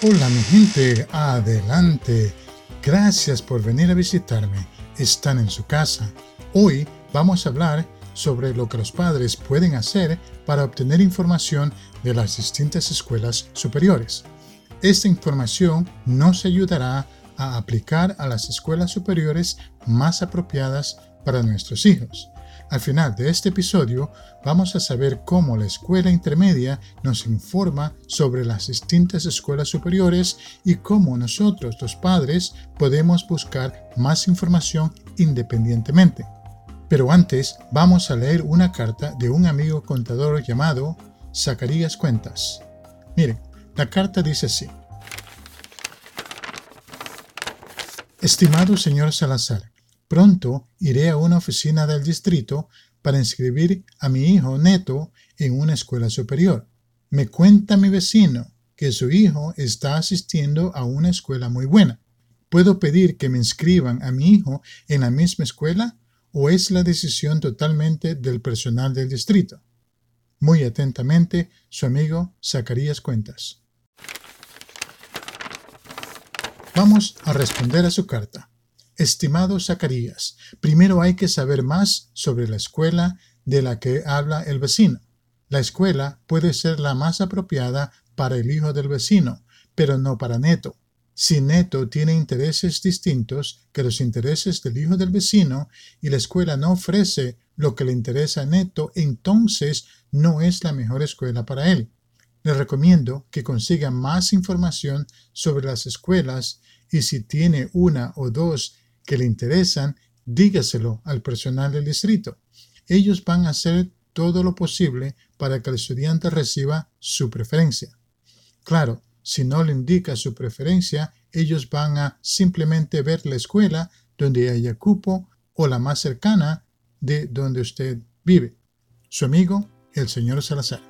Hola mi gente, adelante. Gracias por venir a visitarme. Están en su casa. Hoy vamos a hablar sobre lo que los padres pueden hacer para obtener información de las distintas escuelas superiores. Esta información nos ayudará a aplicar a las escuelas superiores más apropiadas para nuestros hijos. Al final de este episodio vamos a saber cómo la escuela intermedia nos informa sobre las distintas escuelas superiores y cómo nosotros los padres podemos buscar más información independientemente. Pero antes vamos a leer una carta de un amigo contador llamado Zacarías Cuentas. Miren, la carta dice así. Estimado señor Salazar, Pronto iré a una oficina del distrito para inscribir a mi hijo Neto en una escuela superior. Me cuenta mi vecino que su hijo está asistiendo a una escuela muy buena. ¿Puedo pedir que me inscriban a mi hijo en la misma escuela o es la decisión totalmente del personal del distrito? Muy atentamente, su amigo Zacarías Cuentas. Vamos a responder a su carta. Estimado Zacarías, primero hay que saber más sobre la escuela de la que habla el vecino. La escuela puede ser la más apropiada para el hijo del vecino, pero no para Neto. Si Neto tiene intereses distintos que los intereses del hijo del vecino y la escuela no ofrece lo que le interesa a Neto, entonces no es la mejor escuela para él. Le recomiendo que consiga más información sobre las escuelas y si tiene una o dos que le interesan, dígaselo al personal del distrito. Ellos van a hacer todo lo posible para que el estudiante reciba su preferencia. Claro, si no le indica su preferencia, ellos van a simplemente ver la escuela donde haya cupo o la más cercana de donde usted vive. Su amigo, el señor Salazar.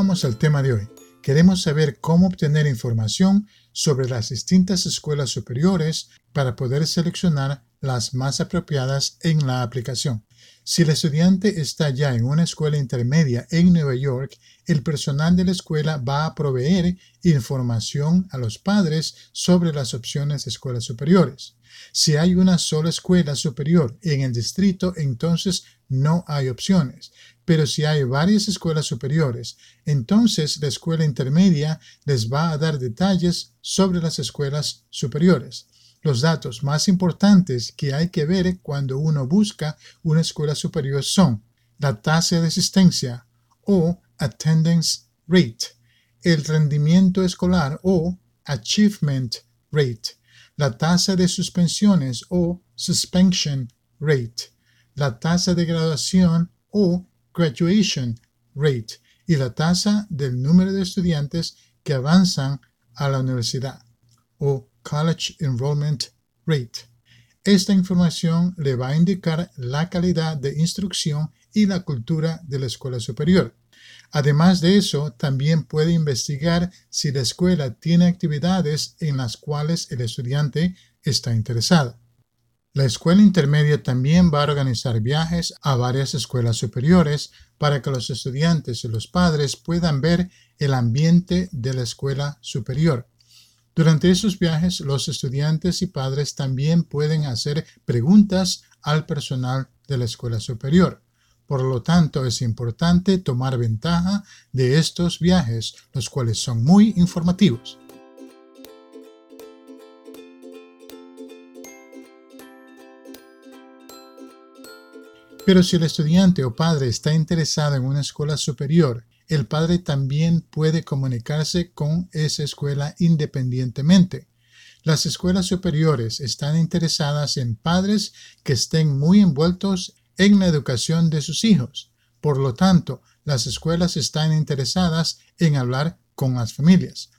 Vamos al tema de hoy. Queremos saber cómo obtener información sobre las distintas escuelas superiores para poder seleccionar las más apropiadas en la aplicación. Si el estudiante está ya en una escuela intermedia en Nueva York, el personal de la escuela va a proveer información a los padres sobre las opciones de escuelas superiores. Si hay una sola escuela superior en el distrito, entonces no hay opciones. Pero si hay varias escuelas superiores, entonces la escuela intermedia les va a dar detalles sobre las escuelas superiores. Los datos más importantes que hay que ver cuando uno busca una escuela superior son la tasa de asistencia o attendance rate, el rendimiento escolar o achievement rate, la tasa de suspensiones o suspension rate, la tasa de graduación o graduation rate y la tasa del número de estudiantes que avanzan a la universidad o college enrollment rate. Esta información le va a indicar la calidad de instrucción y la cultura de la escuela superior. Además de eso, también puede investigar si la escuela tiene actividades en las cuales el estudiante está interesado. La escuela intermedia también va a organizar viajes a varias escuelas superiores para que los estudiantes y los padres puedan ver el ambiente de la escuela superior. Durante esos viajes, los estudiantes y padres también pueden hacer preguntas al personal de la escuela superior. Por lo tanto, es importante tomar ventaja de estos viajes, los cuales son muy informativos. Pero si el estudiante o padre está interesado en una escuela superior, el padre también puede comunicarse con esa escuela independientemente. Las escuelas superiores están interesadas en padres que estén muy envueltos en la educación de sus hijos. Por lo tanto, las escuelas están interesadas en hablar con las familias.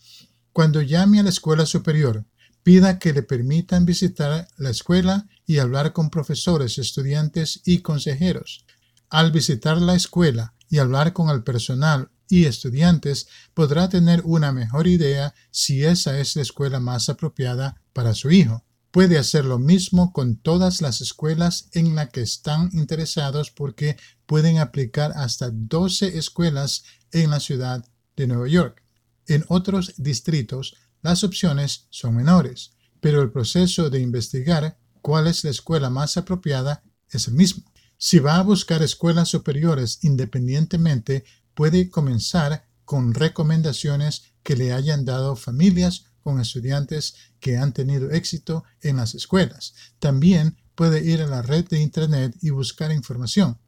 Cuando llame a la escuela superior, pida que le permitan visitar la escuela y hablar con profesores, estudiantes y consejeros. Al visitar la escuela y hablar con el personal y estudiantes, podrá tener una mejor idea si esa es la escuela más apropiada para su hijo. puede hacer lo mismo con todas las escuelas en las que están interesados porque pueden aplicar hasta 12 escuelas en la ciudad de Nueva York. En otros distritos, las opciones son menores, pero el proceso de investigar cuál es la escuela más apropiada es el mismo. Si va a buscar escuelas superiores independientemente, puede comenzar con recomendaciones que le hayan dado familias con estudiantes que han tenido éxito en las escuelas. También puede ir a la red de Internet y buscar información.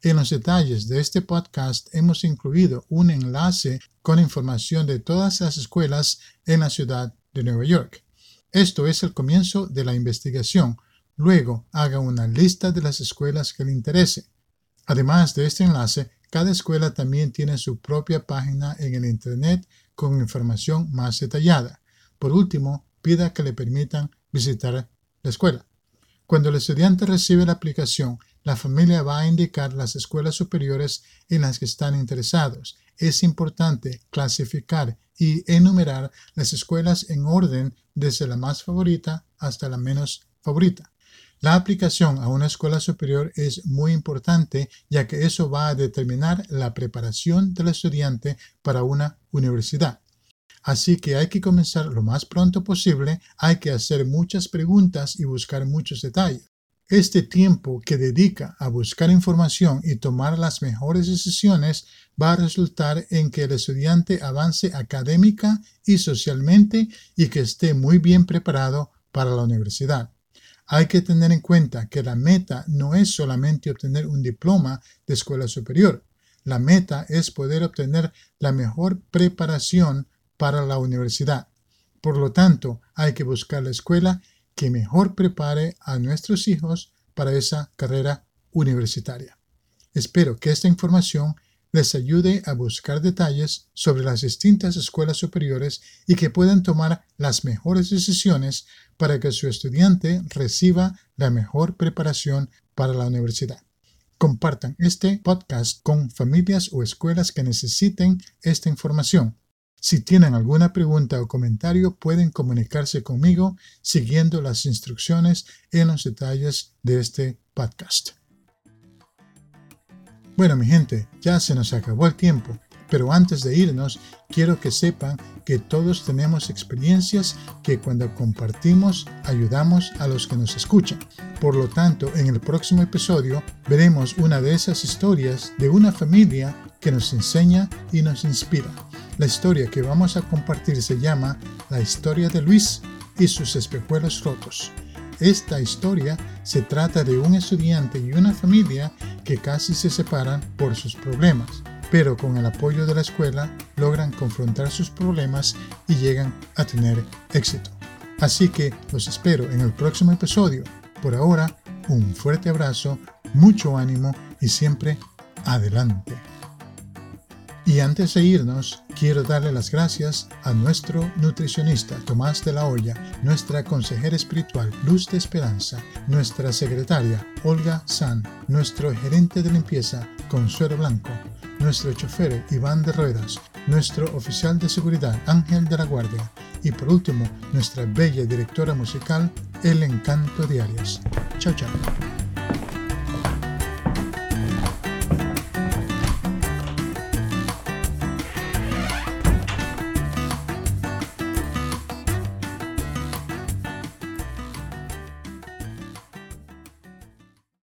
En los detalles de este podcast hemos incluido un enlace con información de todas las escuelas en la ciudad de Nueva York. Esto es el comienzo de la investigación. Luego haga una lista de las escuelas que le interese. Además de este enlace, cada escuela también tiene su propia página en el Internet con información más detallada. Por último, pida que le permitan visitar la escuela. Cuando el estudiante recibe la aplicación, la familia va a indicar las escuelas superiores en las que están interesados. Es importante clasificar y enumerar las escuelas en orden desde la más favorita hasta la menos favorita. La aplicación a una escuela superior es muy importante ya que eso va a determinar la preparación del estudiante para una universidad. Así que hay que comenzar lo más pronto posible, hay que hacer muchas preguntas y buscar muchos detalles. Este tiempo que dedica a buscar información y tomar las mejores decisiones va a resultar en que el estudiante avance académica y socialmente y que esté muy bien preparado para la universidad. Hay que tener en cuenta que la meta no es solamente obtener un diploma de escuela superior. La meta es poder obtener la mejor preparación para la universidad. Por lo tanto, hay que buscar la escuela que mejor prepare a nuestros hijos para esa carrera universitaria. Espero que esta información les ayude a buscar detalles sobre las distintas escuelas superiores y que puedan tomar las mejores decisiones para que su estudiante reciba la mejor preparación para la universidad. Compartan este podcast con familias o escuelas que necesiten esta información si tienen alguna pregunta o comentario, pueden comunicarse conmigo siguiendo las instrucciones en los detalles de este podcast. Bueno, mi gente, ya se nos acabó el tiempo, pero antes de irnos, quiero que sepan que todos tenemos experiencias que cuando compartimos ayudamos a los que nos escuchan. Por lo tanto, en el próximo episodio veremos una de esas historias de una familia que nos enseña y nos inspira. La historia que vamos a compartir se llama La historia de Luis y sus espejuelos rotos. Esta historia se trata de un estudiante y una familia que casi se separan por sus problemas, pero con el apoyo de la escuela logran confrontar sus problemas y llegan a tener éxito. Así que los espero en el próximo episodio. Por ahora, un fuerte abrazo, mucho ánimo y siempre adelante. Y antes de irnos, quiero darle las gracias a nuestro nutricionista Tomás de la Hoya, nuestra consejera espiritual Luz de Esperanza, nuestra secretaria Olga San, nuestro gerente de limpieza Consuelo Blanco, nuestro chofer Iván de Ruedas, nuestro oficial de seguridad Ángel de la Guardia y por último nuestra bella directora musical El Encanto de Arias. Chao, chao.